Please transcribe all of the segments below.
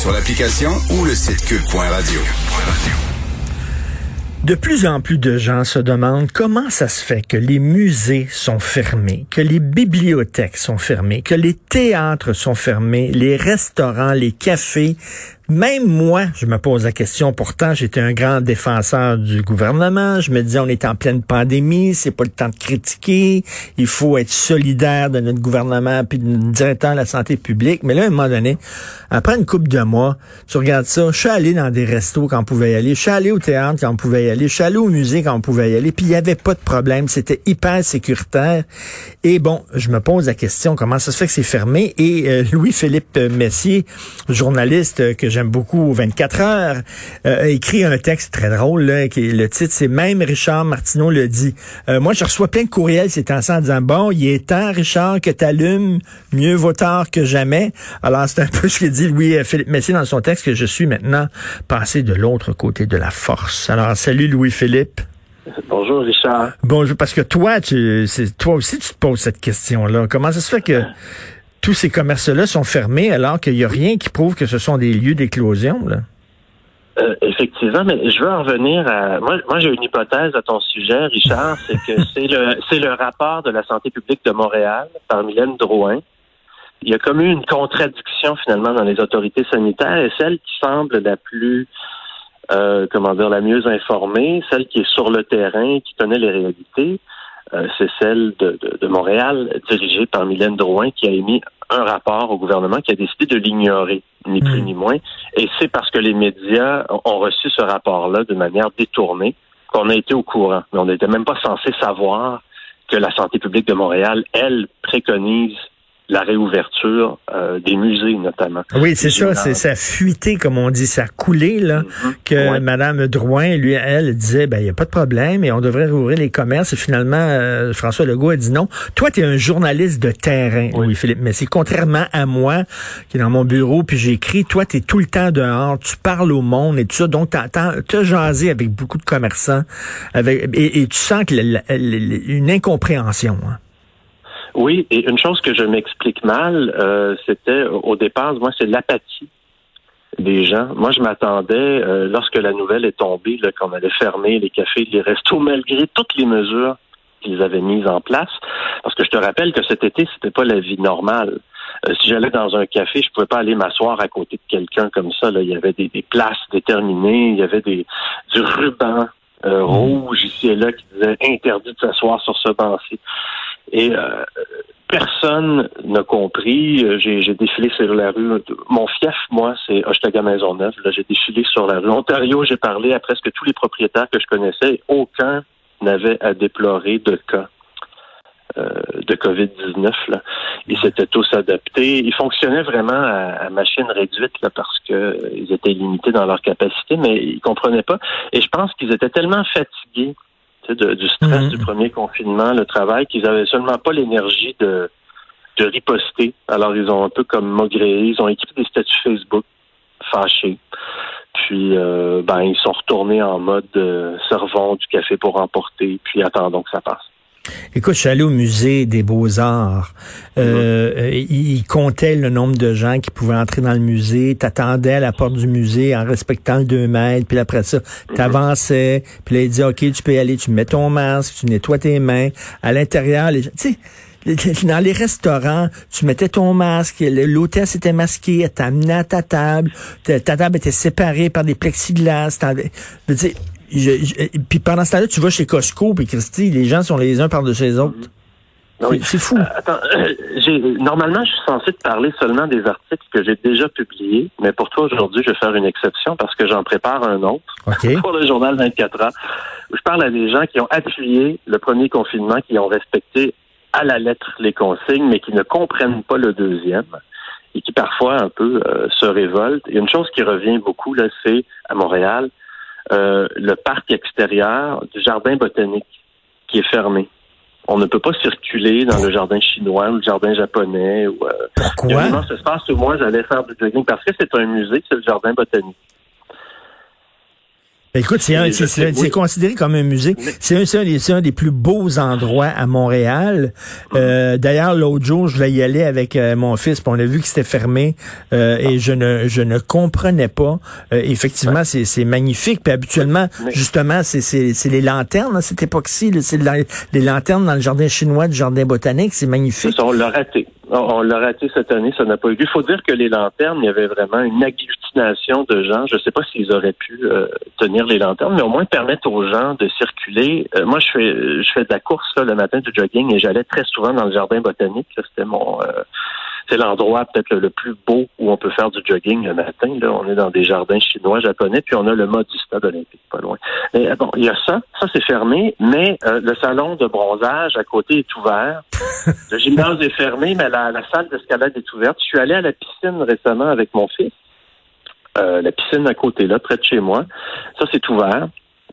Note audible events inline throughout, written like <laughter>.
Sur l'application ou le site. De plus en plus de gens se demandent comment ça se fait que les musées sont fermés, que les bibliothèques sont fermées, que les théâtres sont fermés, les restaurants, les cafés, même moi, je me pose la question. Pourtant, j'étais un grand défenseur du gouvernement. Je me disais, on est en pleine pandémie, c'est pas le temps de critiquer. Il faut être solidaire de notre gouvernement puis de notre directeur de la santé publique. Mais là, à un moment donné, après une couple de mois, tu regardes ça. Je suis allé dans des restos quand on pouvait y aller. Je suis allé au théâtre quand on pouvait y aller. Je suis allé au musée quand on pouvait y aller. Puis il y avait pas de problème. C'était hyper sécuritaire. Et bon, je me pose la question, comment ça se fait que c'est fermé? Et euh, Louis-Philippe Messier, journaliste que j'ai j'aime beaucoup 24 heures, euh, écrit un texte très drôle. Là, qui, le titre, c'est Même Richard Martineau le dit. Euh, moi, je reçois plein de courriels ces temps en disant, bon, il est temps, Richard, que tu allumes, mieux vaut tard que jamais. Alors, c'est un peu ce que dit Louis-Philippe Messier dans son texte, que je suis maintenant passé de l'autre côté de la force. Alors, salut Louis-Philippe. Bonjour Richard. Bonjour, parce que toi, tu, toi aussi, tu te poses cette question-là. Comment ça se fait que tous ces commerces-là sont fermés alors qu'il n'y a rien qui prouve que ce sont des lieux d'éclosion. Euh, effectivement, mais je veux en revenir à. Moi, moi j'ai une hypothèse à ton sujet, Richard, c'est que <laughs> c'est le c'est le rapport de la santé publique de Montréal par Mylène Drouin. Il y a comme eu une contradiction finalement dans les autorités sanitaires et celle qui semble la plus euh, comment dire la mieux informée, celle qui est sur le terrain, qui connaît les réalités, euh, c'est celle de, de, Montréal, dirigée par Mylène Drouin, qui a émis un rapport au gouvernement qui a décidé de l'ignorer, ni plus hmm. ni moins. Et c'est parce que les médias ont reçu ce rapport-là de manière détournée qu'on a été au courant. Mais on n'était même pas censé savoir que la santé publique de Montréal, elle, préconise la réouverture euh, des musées notamment. Oui, c'est ça, c'est ça a fuité comme on dit, ça a coulé là mhm. que Madame Drouin lui elle disait ben il y a pas de problème et on devrait rouvrir les commerces et finalement euh, François Legault a dit non. Toi tu es un journaliste de terrain, oui, Philippe, mais c'est contrairement à moi qui est dans mon bureau puis j'écris, toi tu es tout le temps dehors, tu parles au monde et tout ça donc tu as jasé avec beaucoup de commerçants avec et, tu sens que une incompréhension. Hein. Oui, et une chose que je m'explique mal, euh, c'était au départ, moi, c'est l'apathie des gens. Moi, je m'attendais, euh, lorsque la nouvelle est tombée, qu'on allait fermer les cafés, les restos, malgré toutes les mesures qu'ils avaient mises en place. Parce que je te rappelle que cet été, c'était pas la vie normale. Euh, si j'allais dans un café, je pouvais pas aller m'asseoir à côté de quelqu'un comme ça. Là. Il y avait des, places déterminées, il y avait des du ruban mmh. rouge ici et là qui disait interdit de s'asseoir sur ce banc-ci. Et euh, personne n'a compris. Euh, j'ai, défilé sur la rue. Mon fief, moi, c'est Hochelaga Maisonneuve. Là, j'ai défilé sur la rue. Ontario, j'ai parlé à presque tous les propriétaires que je connaissais. aucun n'avait à déplorer de cas euh, de COVID-19. Là. Ils s'étaient tous adaptés. Ils fonctionnaient vraiment à, machine réduite là, parce qu'ils étaient limités dans leur capacité, mais ils comprenaient pas. Et je pense qu'ils étaient tellement fatigués du stress du mhm. premier confinement, le travail, qu'ils avaient seulement pas l'énergie de, de riposter. Alors, ils ont un peu comme maugré, ils ont écrit des statuts Facebook fâchés. Puis, euh, ben, ils sont retournés en mode euh, servons du café pour emporter, puis attendons que ça passe. Écoute, je suis allé au musée des beaux-arts. Euh, mm-hmm. il comptait le nombre de gens qui pouvaient entrer dans le musée. T'attendais à la porte du musée en respectant le 2 mètres. Puis après ça, mm-hmm. t'avançais. Puis là, il dit, OK, tu peux y aller. Tu mets ton masque, tu nettoies tes mains. À l'intérieur, les tu sais, dans les restaurants, tu mettais ton masque, l'hôtesse était masqué, elle t'amenait à ta table, ta, table était séparée par des plexiglas. Je veux puis pendant ce temps-là, tu vas chez Costco, puis Christy, les gens sont les uns par-dessus les autres. C'est fou. Euh, attends, euh, normalement, je suis censé te parler seulement des articles que j'ai déjà publiés, mais pour toi aujourd'hui, je vais faire une exception parce que j'en prépare un autre <laughs> pour le journal 24 ans. Où je parle à des gens qui ont appuyé le premier confinement, qui ont respecté à la lettre les consignes, mais qui ne comprennent pas le deuxième et qui parfois un peu se révoltent. Et une chose qui revient beaucoup, là, c'est à Montréal, le parc extérieur du jardin botanique qui est fermé. On ne peut pas circuler dans le jardin chinois ou le jardin japonais. Ou, Pourquoi? Il y a un immense espace où moi j'allais faire du jogging parce que c'est un musée, c'est le jardin botanique. Écoute, c'est considéré comme un musée. C'est un, un, des plus beaux endroits à Montréal. Euh, D'ailleurs, l'autre jour, je voulais y aller avec euh, mon fils, puis on a vu que c'était fermé euh, et je ne je ne comprenais pas. Euh, effectivement, c'est magnifique. Puis habituellement, justement, c'est les lanternes à cette époque-ci. C'est les lanternes dans le jardin chinois du jardin botanique. C'est magnifique. on l'a raté. On l'a raté cette année, ça n'a pas eu lieu. Il faut dire que les lanternes, il y avait vraiment une agglutination de gens. Je ne sais pas s'ils auraient pu euh, tenir les lanternes, mais au moins permettre aux gens de circuler. Euh, moi, je fais je fais de la course le matin du jogging et j'allais très souvent dans le jardin botanique. C'était mon euh, c'est l'endroit peut-être le, plus beau où on peut faire du jogging le matin. On est dans des jardins chinois, japonais, puis on a le mode du stade olympique pas loin. Mais euh, bon, il y a ça, ça c'est fermé, mais euh, le salon de bronzage à côté est ouvert. le gymnase est fermé, mais la, salle d'escalade est ouverte. Je suis allé à la piscine récemment avec mon fils. Euh, la piscine à côté, là, près de chez moi. Ça, c'est ouvert.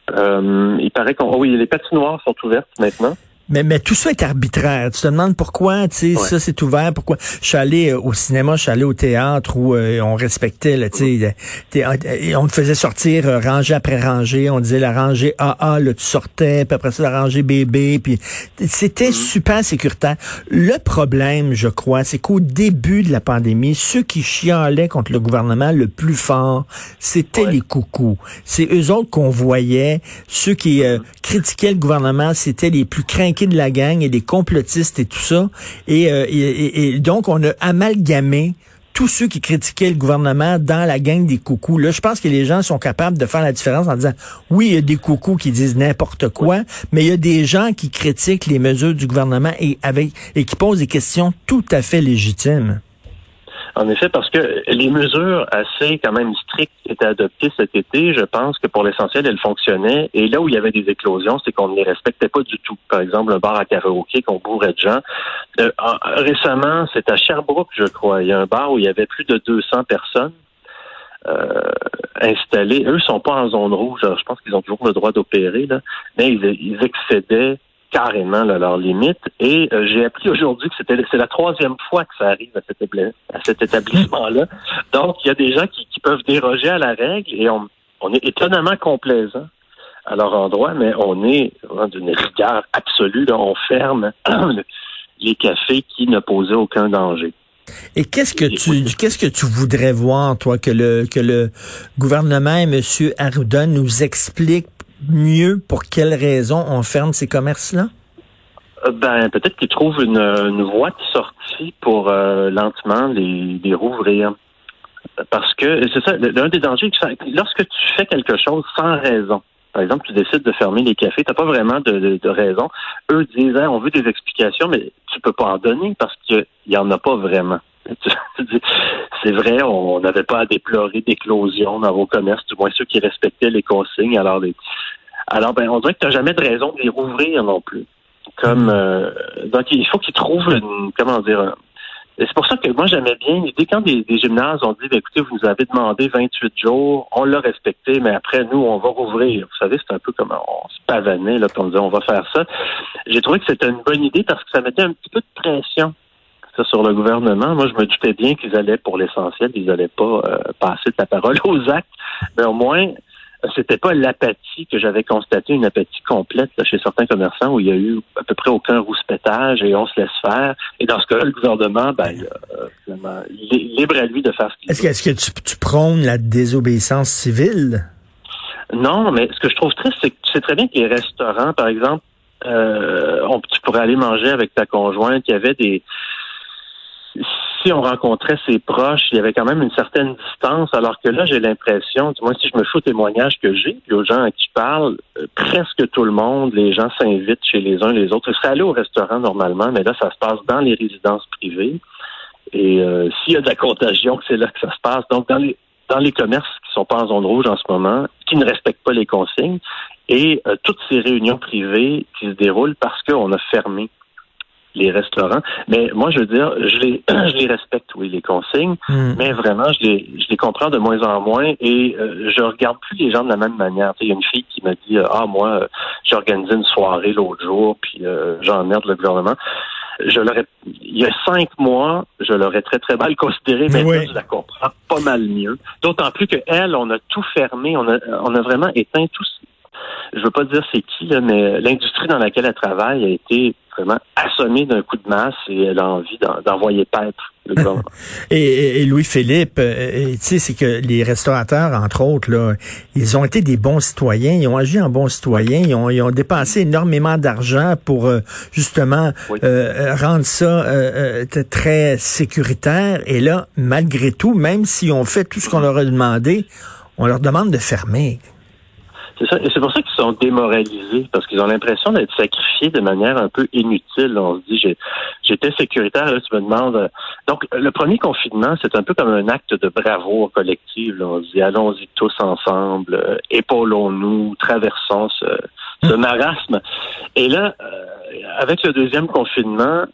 il paraît qu'on. Oh oui, les patinoires sont ouvertes maintenant. Mais, mais tout ça est arbitraire. Tu te demandes pourquoi, tu sais, ça c'est ouvert, pourquoi? Je suis allé euh, au cinéma, je suis allé au théâtre où euh, on respectait, là, tu sais, on te faisait sortir euh, rangée après rangée. On disait la rangée AA, là, tu sortais, puis après ça la rangée BB, puis c'était mm-hmm. super sécuritaire. Le problème, je crois, c'est qu'au début de la pandémie, ceux qui chialaient contre le gouvernement le plus fort, c'était les coucous. C'est eux autres qu'on voyait. Ceux qui mm-hmm. Critiquaient le gouvernement, c'était les plus craintifs de la gang et des complotistes et tout ça. Euh, et, donc, on a amalgamé tous ceux qui critiquaient le gouvernement dans la gang des coucous. Là, je pense que les gens sont capables de faire la différence en disant, oui, il y a des coucous qui disent n'importe quoi, mais il y a des gens qui critiquent les mesures du gouvernement et, avec, et qui posent des questions tout à fait légitimes. En effet, parce que les mesures assez quand même strictes étaient adoptées cet été, je pense que pour l'essentiel, elles fonctionnaient. Et là où il y avait des éclosions, c'est qu'on ne les respectait pas du tout. Par exemple, un bar à karaoké qu'on bourrait de gens. Euh, récemment, c'est à Sherbrooke, je crois. Il y a un bar où il y avait plus de 200 personnes. Euh, installés. Eux sont pas en zone rouge. je pense qu'ils ont toujours le droit d'opérer, mais ils, ils excédaient carrément là, leurs limites. Et euh, j'ai appris aujourd'hui que c'était c'est la troisième fois que ça arrive à cet, à cet établissement-là. Donc, il y a des gens qui, peuvent déroger à la règle et on, on est étonnamment complaisant à leur endroit, mais on est d'une rigueur absolue. Là, on ferme <clears throat> les cafés qui ne posaient aucun danger. Et qu'est-ce que tu qu'est-ce que tu voudrais voir, toi, que le que le gouvernement et M. Arruda nous explique mieux pour quelles raisons on ferme ces commerces-là? Euh, ben, peut-être qu'ils trouvent une, voie de sortie pour euh, lentement les, rouvrir. Parce que c'est ça, l'un des dangers, lorsque tu fais quelque chose sans raison, par exemple, tu décides de fermer les cafés, tu n'as pas vraiment de, raison. Eux disent, hein, on veut des explications, mais tu peux pas en donner parce qu'il n'y en a pas vraiment. C'est vrai, on n'avait pas à déplorer d'éclosion dans vos commerces, du moins ceux qui respectaient les consignes. Alors, alors ben, on dirait que tu n'as jamais de raison de les rouvrir non plus. Comme mm. euh, donc, il faut qu'ils trouvent une, comment dire. c'est pour ça que moi j'aimais bien l'idée quand des, gymnases ont dit ben, écoutez, vous nous avez demandé 28 jours, on l'a respecté, mais après nous, on va rouvrir. Vous savez, c'est un peu comme on se pavanait là, on disait on va faire ça. J'ai trouvé que c'était une bonne idée parce que ça mettait un petit peu de pression sur le gouvernement. Moi, je me doutais bien qu'ils allaient, pour l'essentiel, ils n'allaient pas euh, passer de la parole <laughs> aux actes, mais au moins, c'était pas l'apathie que j'avais constaté, une apathie complète chez certains commerçants où il y a eu à peu près aucun rouspétage et on se laisse faire. Et dans ce cas-là, le gouvernement, ben, euh, il est libre à lui de faire ce qu'il veut. Est-ce que, tu, tu prônes la désobéissance civile? Non, mais ce que je trouve triste, c'est que tu sais très bien que les restaurants, par exemple, euh, on, tu pourrais aller manger avec ta conjointe, il y avait des si on rencontrait ses proches, il y avait quand même une certaine distance, alors que là, j'ai l'impression, du moins si je me fous au témoignage que j'ai, aux gens à qui je parle, euh, presque tout le monde, les gens s'invitent chez les uns les autres. Ils seraient allés au restaurant normalement, mais là, ça se passe dans les résidences privées. Et euh, s'il y a de la contagion, <laughs> c'est là que ça se passe. Donc, dans les dans les commerces qui sont pas en zone rouge en ce moment, qui ne respectent pas les consignes, et euh, toutes ces réunions privées qui se déroulent parce qu'on a fermé les restaurants. Mais moi, je veux dire, je les, <clears throat> je les respecte, oui, les consignes, Hmm. mais vraiment, je les, je les comprends de moins en moins et euh, je regarde plus les gens de la même manière. Il y a une fille qui m'a dit, euh, ah, moi, euh, j'ai organisé une soirée l'autre jour, puis euh, j'emmerde le gouvernement. Je l'aurais, il y a cinq mois, je l'aurais très, très mal considéré, mais Oui. je la comprends pas mal mieux. D'autant plus que elle, on a tout fermé, on a, on a vraiment éteint tout. Je veux pas dire c'est qui, là, mais l'industrie dans laquelle elle travaille a été vraiment assommée d'un coup de masse et elle a envie d'en- d'envoyer paître le <laughs> gouvernement. Et, et- et Louis-Philippe, euh, tu sais, c'est que les restaurateurs, entre autres, là, ils ont été des bons citoyens, ils ont agi en bons citoyens, ils ont, ils ont dépensé énormément d'argent pour euh, justement Oui. euh, rendre ça euh, euh, très sécuritaire. Et là, malgré tout, même s'ils ont fait tout ce qu'on leur a demandé, on leur demande de fermer. C'est ça. Et c'est pour ça qu'ils sont démoralisés, parce qu'ils ont l'impression d'être sacrifiés de manière un peu inutile. On se dit, j'étais sécuritaire, là, tu me demandes. euh, Donc, le premier confinement, c'est un peu comme un acte de bravoure collective. On se dit, allons-y tous ensemble, euh, épaulons-nous, traversons ce, ce marasme. Et là, euh, avec le deuxième confinement,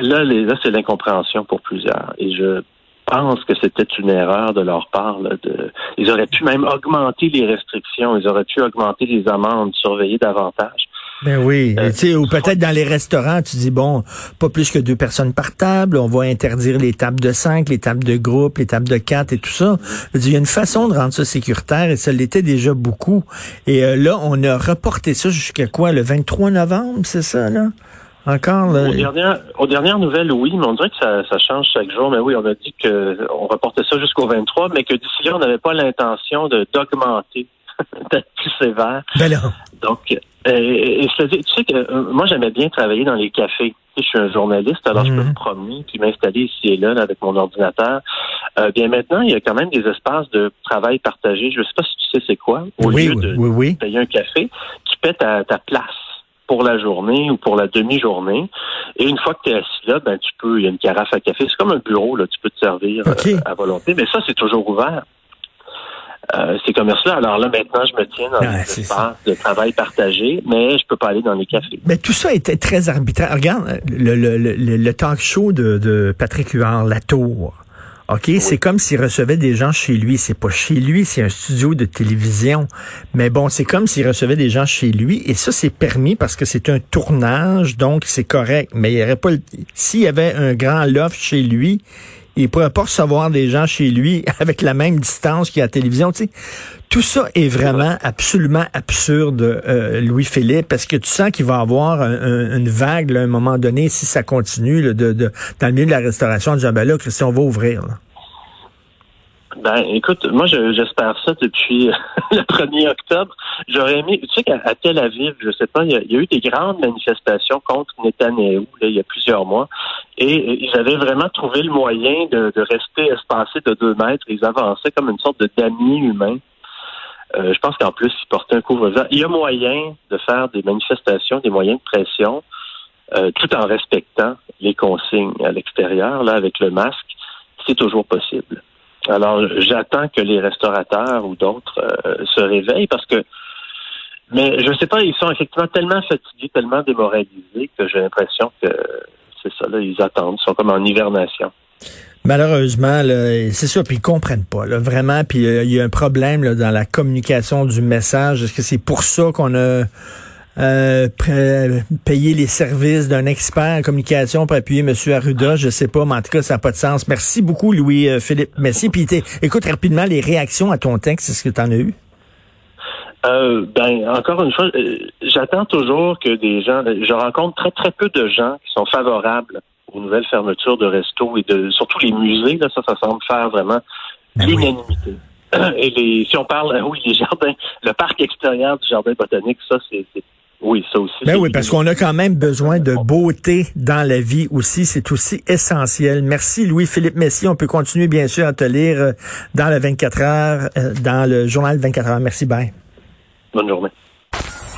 là, les, là c'est l'incompréhension pour plusieurs. Et je pense que c'était une erreur de leur part. là, de, ils auraient pu même augmenter les restrictions, ils auraient pu augmenter les amendes, surveiller davantage. Ben oui, Euh, tu sais, ou peut-être dans les restaurants, tu dis bon, pas plus que deux personnes par table, on va interdire les tables de cinq, les tables de groupe, les tables de quatre et tout ça. Il y a une façon de rendre ça sécuritaire et ça l'était déjà beaucoup. Et euh, là, on a reporté ça jusqu'à quoi, le 23 novembre, c'est ça là? Encore là. Aux dernières, aux dernières nouvelles, oui, mais on dirait que ça, ça change chaque jour. Mais oui, on a dit que on reportait ça jusqu'au 23, mais que d'ici là, on n'avait pas l'intention de d'augmenter, <laughs> d'être plus sévère. Ben. Donc, euh, et, c'est-à-dire, tu sais que euh, moi, j'aimais bien travailler dans les cafés. Je suis un journaliste, alors je peux Mhm. me promener puis m'installer ici et là, là, avec mon ordinateur. Euh, bien maintenant, il y a quand même des espaces de travail partagé. Je ne sais pas si tu sais c'est quoi. Au oui, lieu oui, de oui, oui. payer un café, tu paies ta, ta place pour la journée ou pour la demi-journée. Et une fois que tu es assis là, ben tu peux, il y a une carafe à café. C'est comme un bureau, là, tu peux te servir euh, à volonté. Mais ça, c'est toujours ouvert. Euh, ces commerces-là. Alors là, maintenant, je me tiens dans Ah, espaces de travail partagé, mais je peux pas aller dans les cafés. Mais tout ça était très arbitraire. Regarde le, le, le, le talk show de, de Patrick Huard, La Tour. OK, c'est comme s'il recevait des gens chez lui. C'est pas chez lui, c'est un studio de télévision. Mais bon, c'est comme s'il recevait des gens chez lui. Et ça, c'est permis parce que c'est un tournage, donc c'est correct. Mais il y aurait pas le- s'il y avait un grand loft chez lui, il pourrait pas recevoir des gens chez lui <laughs> avec la même distance qu'il y a à la télévision. Tu sais, tout ça est vraiment absolument absurde, euh, Louis-Philippe, parce que tu sens qu'il va avoir un- un- une vague là, à un moment donné, si ça continue, là, de, de- dans le milieu de la restauration, en disant, ben là, Christian, on va ouvrir. là? Ben, écoute, moi, je- j'espère ça depuis <laughs> le 1er octobre. J'aurais aimé, tu sais qu'à Tel Aviv, je sais pas, il y, a, eu des grandes manifestations contre Netanyahou, il y a plusieurs mois, et euh, ils avaient vraiment trouvé le moyen de, de rester espacés de deux mètres. Ils avançaient comme une sorte de damier humain. Euh, je pense qu'en plus, ils portaient un couvre-vent. Il y a moyen de faire des manifestations, des moyens de pression, euh, tout en respectant les consignes à l'extérieur, là, avec le masque. C'est toujours possible. Alors, j'attends que les restaurateurs ou d'autres euh, se réveillent parce que, mais je ne sais pas, ils sont effectivement tellement fatigués, tellement démoralisés que j'ai l'impression que c'est ça, là, ils attendent, ils sont comme en hibernation. Malheureusement, c'est ça, puis ils comprennent pas, là, vraiment. Puis euh, il y a un problème là, dans la communication du message. Est-ce que c'est pour ça qu'on a euh, payé les services d'un expert en communication pour appuyer M. Arruda? Je sais pas, mais en tout cas, ça n'a pas de sens. Merci beaucoup, Louis-Philippe. Merci. Puis écoute rapidement les réactions à ton texte. Est-ce que tu en as eu? Euh, ben, encore une fois, euh, j'attends toujours que des gens, je rencontre très très peu de gens qui sont favorables aux nouvelles fermetures de restos et de surtout les musées. Là, ça, ça semble faire vraiment Ben oui. l'unanimité. <clears throat> Et les, si on parle, oui, les jardins, le parc extérieur du jardin botanique, ça, c'est- oui, ça aussi. Ben oui, parce qu'on a quand même besoin de beauté dans la vie aussi. C'est aussi essentiel. Merci Louis-Philippe Messi. On peut continuer bien sûr à te lire euh, dans le 24 heures, euh, dans le journal 24 heures. Merci, bye. Bonne journée.